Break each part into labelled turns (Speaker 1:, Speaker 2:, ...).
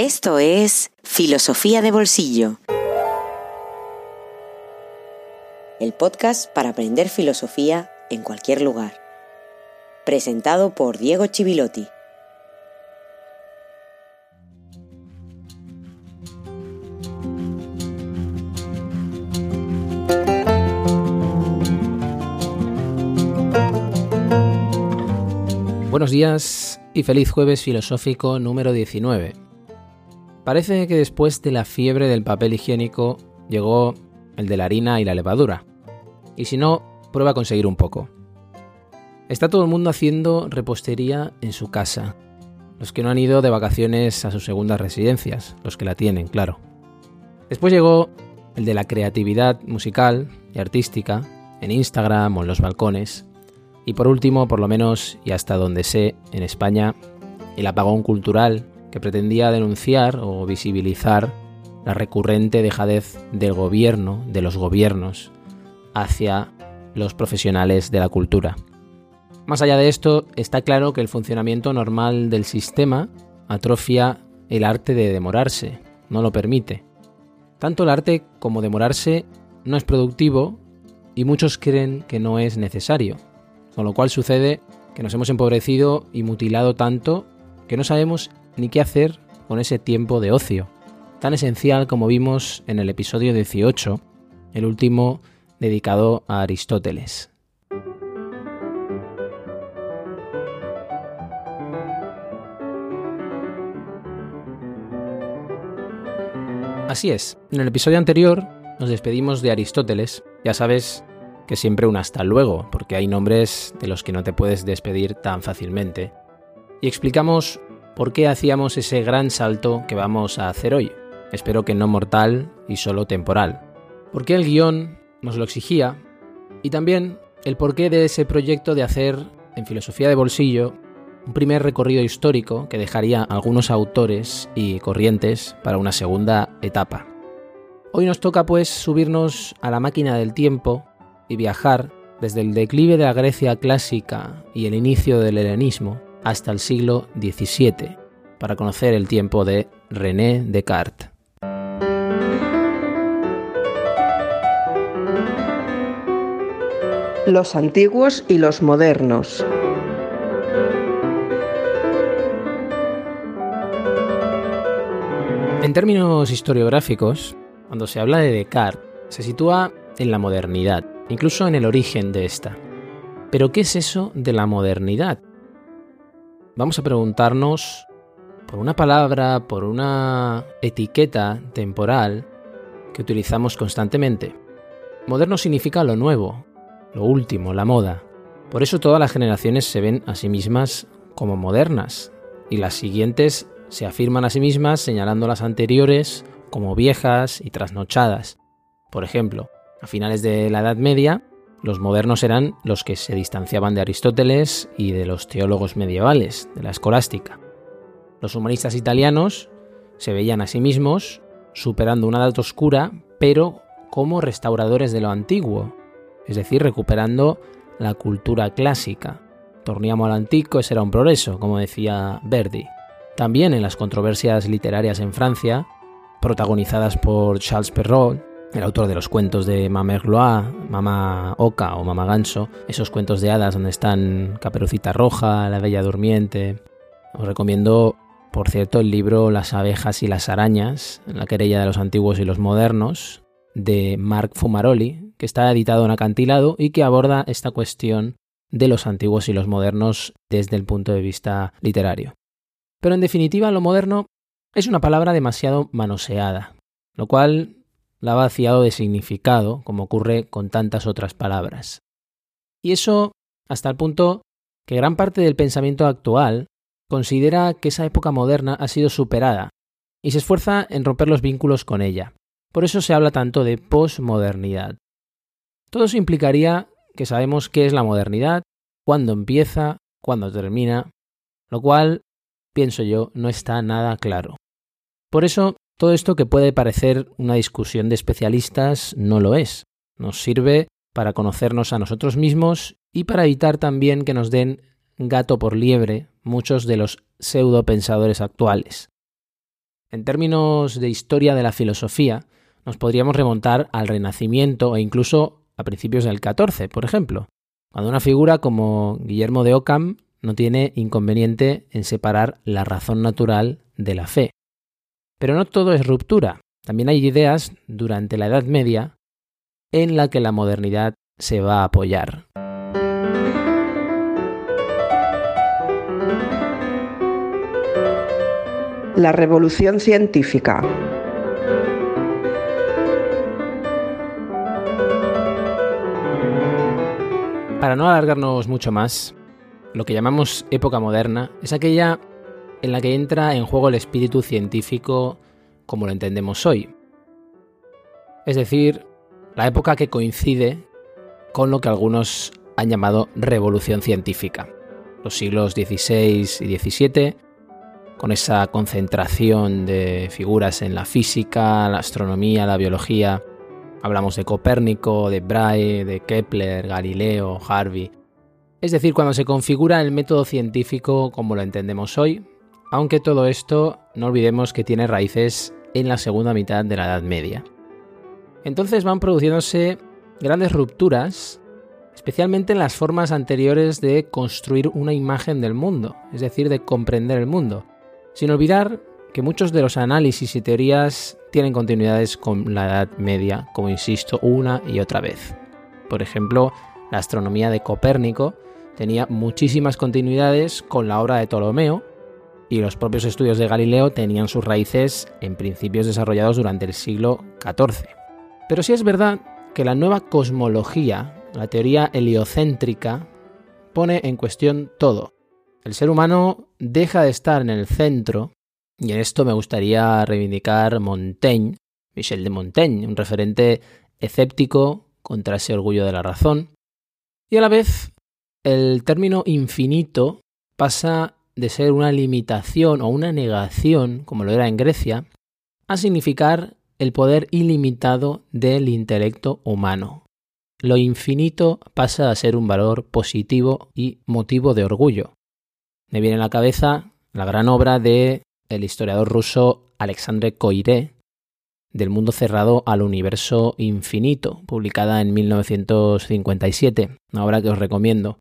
Speaker 1: Esto es Filosofía de Bolsillo. El podcast para aprender filosofía en cualquier lugar. Presentado por Diego Chivilotti.
Speaker 2: Buenos días y feliz jueves filosófico número 19. Parece que después de la fiebre del papel higiénico llegó el de la harina y la levadura. Y si no, prueba a conseguir un poco. Está todo el mundo haciendo repostería en su casa. Los que no han ido de vacaciones a sus segundas residencias, los que la tienen, claro. Después llegó el de la creatividad musical y artística en Instagram o en los balcones y por último, por lo menos y hasta donde sé, en España, el apagón cultural que pretendía denunciar o visibilizar la recurrente dejadez del gobierno, de los gobiernos, hacia los profesionales de la cultura. Más allá de esto, está claro que el funcionamiento normal del sistema atrofia el arte de demorarse, no lo permite. Tanto el arte como demorarse no es productivo y muchos creen que no es necesario. Con lo cual sucede que nos hemos empobrecido y mutilado tanto que no sabemos ni qué hacer con ese tiempo de ocio, tan esencial como vimos en el episodio 18, el último dedicado a Aristóteles. Así es, en el episodio anterior nos despedimos de Aristóteles, ya sabes que siempre un hasta luego, porque hay nombres de los que no te puedes despedir tan fácilmente. Y explicamos por qué hacíamos ese gran salto que vamos a hacer hoy. Espero que no mortal y solo temporal. Por qué el guion nos lo exigía y también el porqué de ese proyecto de hacer en filosofía de bolsillo un primer recorrido histórico que dejaría algunos autores y corrientes para una segunda etapa. Hoy nos toca pues subirnos a la máquina del tiempo y viajar desde el declive de la Grecia clásica y el inicio del helenismo hasta el siglo XVII para conocer el tiempo de René Descartes.
Speaker 3: Los antiguos y los modernos.
Speaker 2: En términos historiográficos, cuando se habla de Descartes, se sitúa en la modernidad, incluso en el origen de esta. Pero ¿qué es eso de la modernidad? Vamos a preguntarnos por una palabra, por una etiqueta temporal que utilizamos constantemente. Moderno significa lo nuevo, lo último, la moda. Por eso todas las generaciones se ven a sí mismas como modernas y las siguientes se afirman a sí mismas señalando las anteriores como viejas y trasnochadas. Por ejemplo, a finales de la Edad Media, los modernos eran los que se distanciaban de Aristóteles y de los teólogos medievales, de la escolástica. Los humanistas italianos se veían a sí mismos superando una edad oscura, pero como restauradores de lo antiguo, es decir, recuperando la cultura clásica. Torniamo al antico era un progreso, como decía Verdi. También en las controversias literarias en Francia, protagonizadas por Charles Perrault, el autor de los cuentos de Mama Gloa, Mama Oca o Mama Ganso, esos cuentos de hadas donde están Caperucita Roja, La Bella Durmiente. Os recomiendo, por cierto, el libro Las abejas y las arañas, la querella de los antiguos y los modernos, de Marc Fumaroli, que está editado en acantilado y que aborda esta cuestión de los antiguos y los modernos desde el punto de vista literario. Pero en definitiva, lo moderno es una palabra demasiado manoseada, lo cual la ha vaciado de significado, como ocurre con tantas otras palabras. Y eso hasta el punto que gran parte del pensamiento actual considera que esa época moderna ha sido superada y se esfuerza en romper los vínculos con ella. Por eso se habla tanto de posmodernidad. Todo eso implicaría que sabemos qué es la modernidad, cuándo empieza, cuándo termina, lo cual, pienso yo, no está nada claro. Por eso todo esto que puede parecer una discusión de especialistas no lo es. Nos sirve para conocernos a nosotros mismos y para evitar también que nos den gato por liebre muchos de los pseudo pensadores actuales. En términos de historia de la filosofía, nos podríamos remontar al Renacimiento e incluso a principios del XIV, por ejemplo, cuando una figura como Guillermo de Ockham no tiene inconveniente en separar la razón natural de la fe. Pero no todo es ruptura. También hay ideas durante la Edad Media en la que la modernidad se va a apoyar.
Speaker 3: La revolución científica.
Speaker 2: Para no alargarnos mucho más, lo que llamamos época moderna es aquella en la que entra en juego el espíritu científico como lo entendemos hoy. Es decir, la época que coincide con lo que algunos han llamado revolución científica. Los siglos XVI y XVII, con esa concentración de figuras en la física, la astronomía, la biología. Hablamos de Copérnico, de Brahe, de Kepler, Galileo, Harvey. Es decir, cuando se configura el método científico como lo entendemos hoy, aunque todo esto no olvidemos que tiene raíces en la segunda mitad de la Edad Media. Entonces van produciéndose grandes rupturas, especialmente en las formas anteriores de construir una imagen del mundo, es decir, de comprender el mundo, sin olvidar que muchos de los análisis y teorías tienen continuidades con la Edad Media, como insisto una y otra vez. Por ejemplo, la astronomía de Copérnico tenía muchísimas continuidades con la obra de Ptolomeo, y los propios estudios de Galileo tenían sus raíces en principios desarrollados durante el siglo XIV. Pero sí es verdad que la nueva cosmología, la teoría heliocéntrica, pone en cuestión todo. El ser humano deja de estar en el centro, y en esto me gustaría reivindicar Montaigne, Michel de Montaigne, un referente escéptico contra ese orgullo de la razón, y a la vez el término infinito pasa de ser una limitación o una negación, como lo era en Grecia, a significar el poder ilimitado del intelecto humano. Lo infinito pasa a ser un valor positivo y motivo de orgullo. Me viene a la cabeza la gran obra de el historiador ruso Alexandre Koyré, del mundo cerrado al universo infinito, publicada en 1957, una obra que os recomiendo.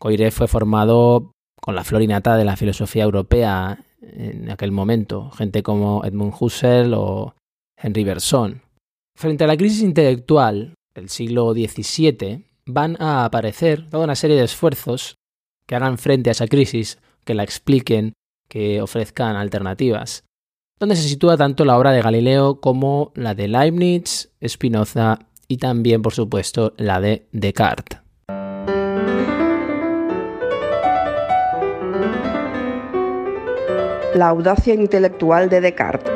Speaker 2: Koyré fue formado con la florinata de la filosofía europea en aquel momento, gente como Edmund Husserl o Henry Bergson. Frente a la crisis intelectual del siglo XVII, van a aparecer toda una serie de esfuerzos que hagan frente a esa crisis, que la expliquen, que ofrezcan alternativas, donde se sitúa tanto la obra de Galileo como la de Leibniz, Spinoza y también, por supuesto, la de Descartes.
Speaker 3: La audacia intelectual de Descartes.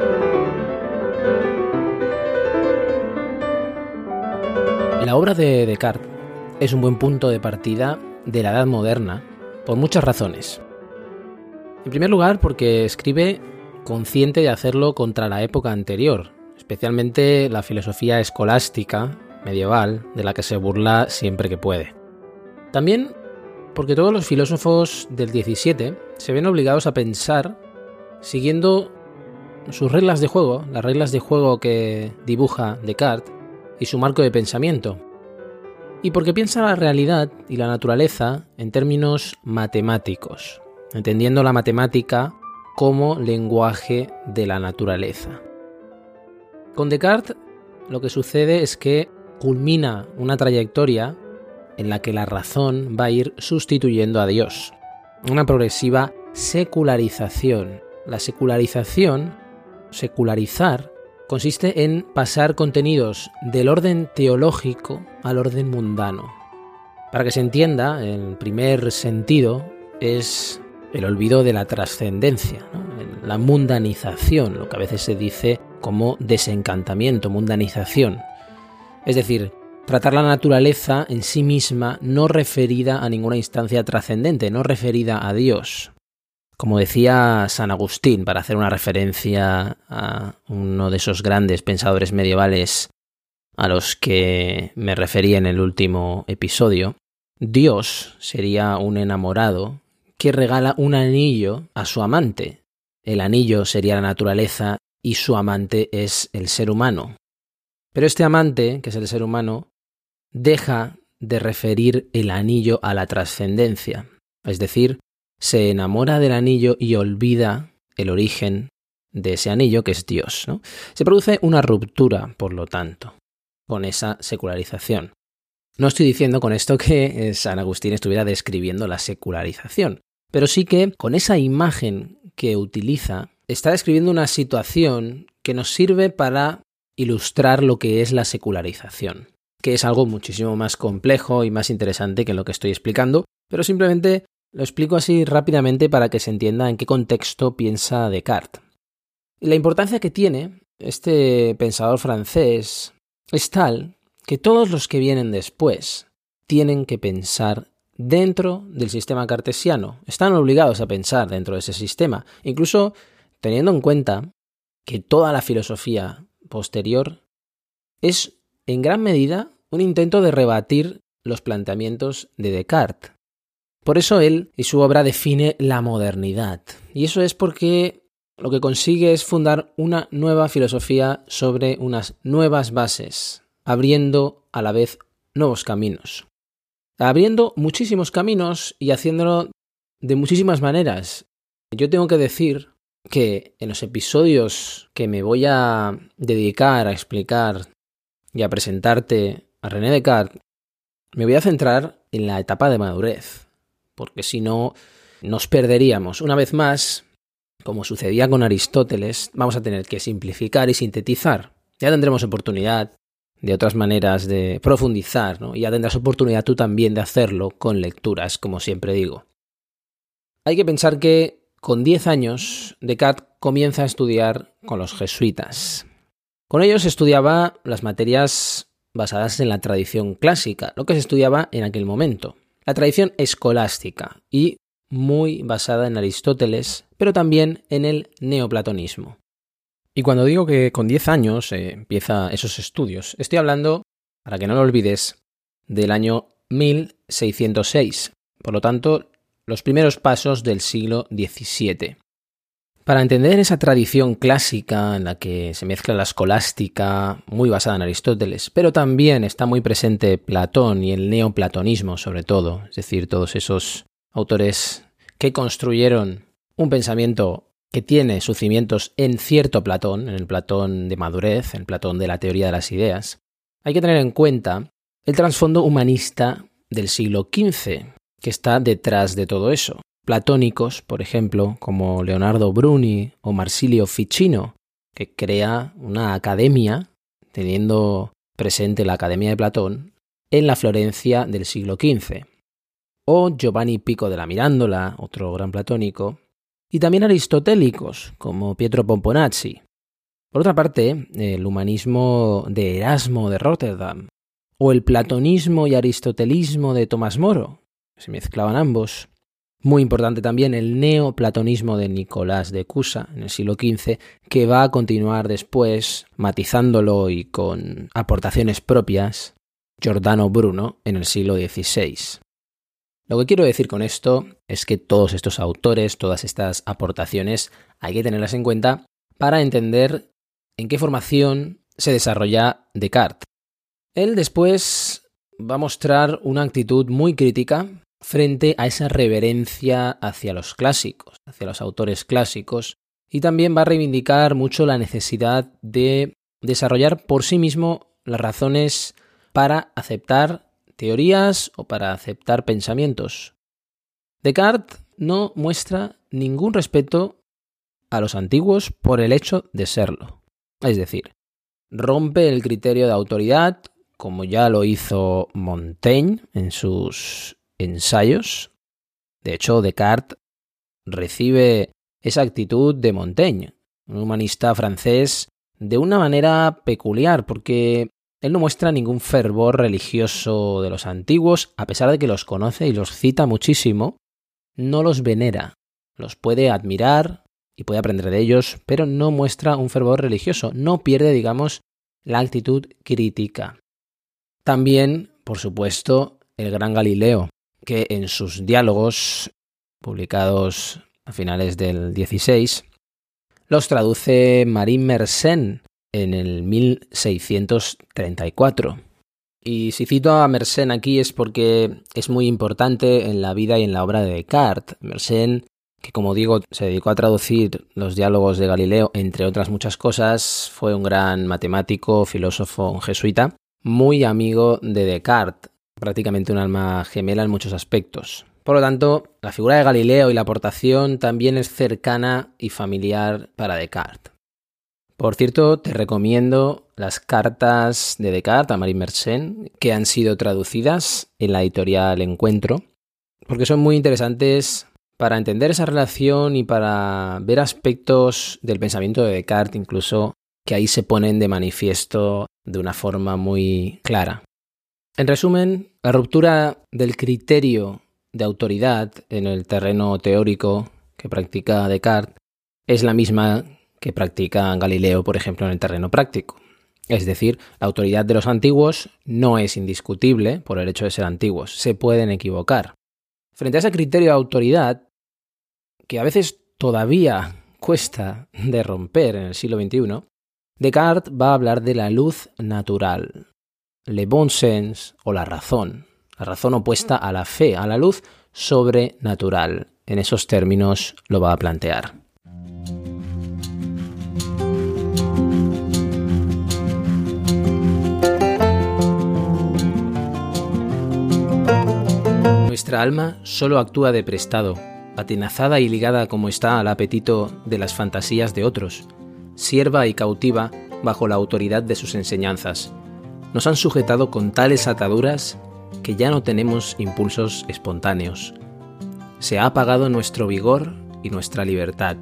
Speaker 2: La obra de Descartes es un buen punto de partida de la Edad Moderna por muchas razones. En primer lugar, porque escribe consciente de hacerlo contra la época anterior, especialmente la filosofía escolástica medieval de la que se burla siempre que puede. También porque todos los filósofos del XVII se ven obligados a pensar siguiendo sus reglas de juego, las reglas de juego que dibuja Descartes y su marco de pensamiento. Y porque piensa la realidad y la naturaleza en términos matemáticos, entendiendo la matemática como lenguaje de la naturaleza. Con Descartes lo que sucede es que culmina una trayectoria en la que la razón va a ir sustituyendo a Dios, una progresiva secularización la secularización, secularizar, consiste en pasar contenidos del orden teológico al orden mundano. Para que se entienda, el primer sentido es el olvido de la trascendencia, la mundanización, lo que a veces se dice como desencantamiento, mundanización. Es decir, tratar la naturaleza en sí misma no referida a ninguna instancia trascendente, no referida a Dios. Como decía San Agustín, para hacer una referencia a uno de esos grandes pensadores medievales a los que me referí en el último episodio, Dios sería un enamorado que regala un anillo a su amante. El anillo sería la naturaleza y su amante es el ser humano. Pero este amante, que es el ser humano, deja de referir el anillo a la trascendencia, es decir, se enamora del anillo y olvida el origen de ese anillo que es Dios. Se produce una ruptura, por lo tanto, con esa secularización. No estoy diciendo con esto que eh, San Agustín estuviera describiendo la secularización, pero sí que con esa imagen que utiliza está describiendo una situación que nos sirve para ilustrar lo que es la secularización, que es algo muchísimo más complejo y más interesante que lo que estoy explicando, pero simplemente lo explico así rápidamente para que se entienda en qué contexto piensa Descartes. Y la importancia que tiene este pensador francés es tal que todos los que vienen después tienen que pensar dentro del sistema cartesiano, están obligados a pensar dentro de ese sistema, incluso teniendo en cuenta que toda la filosofía posterior es en gran medida un intento de rebatir los planteamientos de Descartes. Por eso él y su obra define la modernidad. Y eso es porque lo que consigue es fundar una nueva filosofía sobre unas nuevas bases, abriendo a la vez nuevos caminos. Abriendo muchísimos caminos y haciéndolo de muchísimas maneras. Yo tengo que decir que en los episodios que me voy a dedicar a explicar y a presentarte a René Descartes, me voy a centrar en la etapa de madurez, porque si no, nos perderíamos. Una vez más, como sucedía con Aristóteles, vamos a tener que simplificar y sintetizar. Ya tendremos oportunidad de otras maneras de profundizar, ¿no? Y ya tendrás oportunidad tú también de hacerlo con lecturas, como siempre digo. Hay que pensar que con 10 años Descartes comienza a estudiar con los jesuitas. Con ellos estudiaba las materias basadas en la tradición clásica, lo que se estudiaba en aquel momento la tradición escolástica y muy basada en Aristóteles, pero también en el neoplatonismo. Y cuando digo que con 10 años eh, empieza esos estudios, estoy hablando, para que no lo olvides, del año 1606, por lo tanto, los primeros pasos del siglo XVII. Para entender esa tradición clásica en la que se mezcla la escolástica, muy basada en Aristóteles, pero también está muy presente Platón y el neoplatonismo sobre todo, es decir, todos esos autores que construyeron un pensamiento que tiene sus cimientos en cierto Platón, en el Platón de madurez, en el Platón de la teoría de las ideas, hay que tener en cuenta el trasfondo humanista del siglo XV, que está detrás de todo eso platónicos, por ejemplo, como Leonardo Bruni o Marsilio Ficino, que crea una academia, teniendo presente la Academia de Platón, en la Florencia del siglo XV. O Giovanni Pico de la Mirándola, otro gran platónico, y también aristotélicos, como Pietro Pomponazzi. Por otra parte, el humanismo de Erasmo de Rotterdam, o el platonismo y aristotelismo de Tomás Moro, se mezclaban ambos, muy importante también el neoplatonismo de Nicolás de Cusa en el siglo XV, que va a continuar después, matizándolo y con aportaciones propias, Giordano Bruno en el siglo XVI. Lo que quiero decir con esto es que todos estos autores, todas estas aportaciones, hay que tenerlas en cuenta para entender en qué formación se desarrolla Descartes. Él después va a mostrar una actitud muy crítica frente a esa reverencia hacia los clásicos, hacia los autores clásicos, y también va a reivindicar mucho la necesidad de desarrollar por sí mismo las razones para aceptar teorías o para aceptar pensamientos. Descartes no muestra ningún respeto a los antiguos por el hecho de serlo. Es decir, rompe el criterio de autoridad, como ya lo hizo Montaigne en sus ensayos. De hecho, Descartes recibe esa actitud de Montaigne, un humanista francés, de una manera peculiar, porque él no muestra ningún fervor religioso de los antiguos, a pesar de que los conoce y los cita muchísimo, no los venera, los puede admirar y puede aprender de ellos, pero no muestra un fervor religioso, no pierde, digamos, la actitud crítica. También, por supuesto, el gran Galileo, que en sus diálogos, publicados a finales del 16, los traduce Marie Mersenne en el 1634. Y si cito a Mersenne aquí es porque es muy importante en la vida y en la obra de Descartes. Mersenne, que como digo, se dedicó a traducir los diálogos de Galileo, entre otras muchas cosas, fue un gran matemático, filósofo jesuita, muy amigo de Descartes, prácticamente un alma gemela en muchos aspectos. Por lo tanto, la figura de Galileo y la aportación también es cercana y familiar para Descartes. Por cierto, te recomiendo las cartas de Descartes a Marie Mersenne que han sido traducidas en la editorial Encuentro, porque son muy interesantes para entender esa relación y para ver aspectos del pensamiento de Descartes incluso que ahí se ponen de manifiesto de una forma muy clara. En resumen, la ruptura del criterio de autoridad en el terreno teórico que practica Descartes es la misma que practica Galileo, por ejemplo, en el terreno práctico. Es decir, la autoridad de los antiguos no es indiscutible por el hecho de ser antiguos, se pueden equivocar. Frente a ese criterio de autoridad, que a veces todavía cuesta de romper en el siglo XXI, Descartes va a hablar de la luz natural, le bon sens o la razón, la razón opuesta a la fe, a la luz sobrenatural. En esos términos lo va a plantear. Nuestra alma solo actúa de prestado, atenazada y ligada como está al apetito de las fantasías de otros, sierva y cautiva bajo la autoridad de sus enseñanzas. Nos han sujetado con tales ataduras que ya no tenemos impulsos espontáneos. Se ha apagado nuestro vigor y nuestra libertad.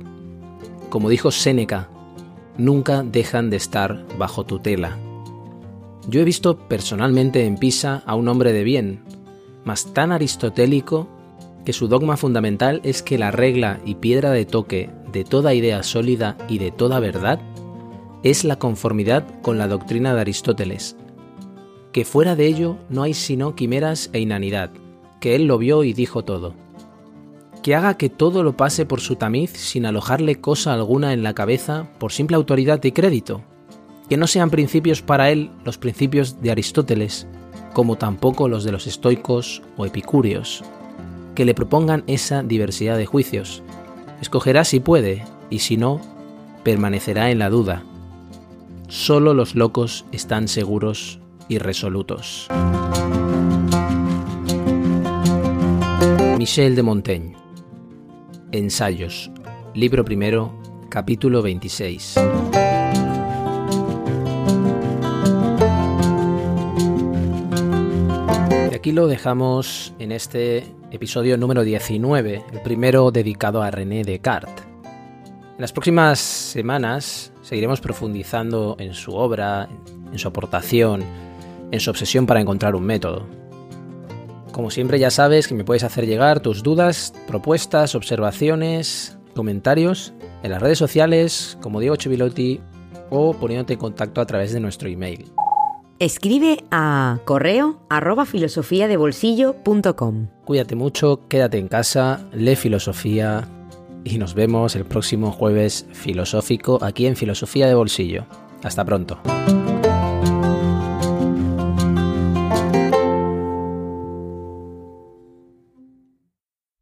Speaker 2: Como dijo Séneca, nunca dejan de estar bajo tutela. Yo he visto personalmente en Pisa a un hombre de bien, mas tan aristotélico que su dogma fundamental es que la regla y piedra de toque de toda idea sólida y de toda verdad es la conformidad con la doctrina de Aristóteles, que fuera de ello no hay sino quimeras e inanidad, que él lo vio y dijo todo. Que haga que todo lo pase por su tamiz sin alojarle cosa alguna en la cabeza por simple autoridad y crédito. Que no sean principios para él los principios de Aristóteles, como tampoco los de los estoicos o epicúreos, que le propongan esa diversidad de juicios. Escogerá si puede, y si no, permanecerá en la duda. Solo los locos están seguros y resolutos. Michel de Montaigne. Ensayos. Libro primero, capítulo 26. aquí lo dejamos en este episodio número 19, el primero dedicado a René Descartes. En las próximas semanas seguiremos profundizando en su obra, en su aportación, en su obsesión para encontrar un método. Como siempre ya sabes que me puedes hacer llegar tus dudas, propuestas, observaciones, comentarios en las redes sociales como Diego Chivilotti o poniéndote en contacto a través de nuestro email.
Speaker 1: Escribe a correo arroba filosofiadebolsillo.com.
Speaker 2: Cuídate mucho, quédate en casa, lee filosofía y nos vemos el próximo jueves filosófico aquí en Filosofía de Bolsillo. Hasta pronto.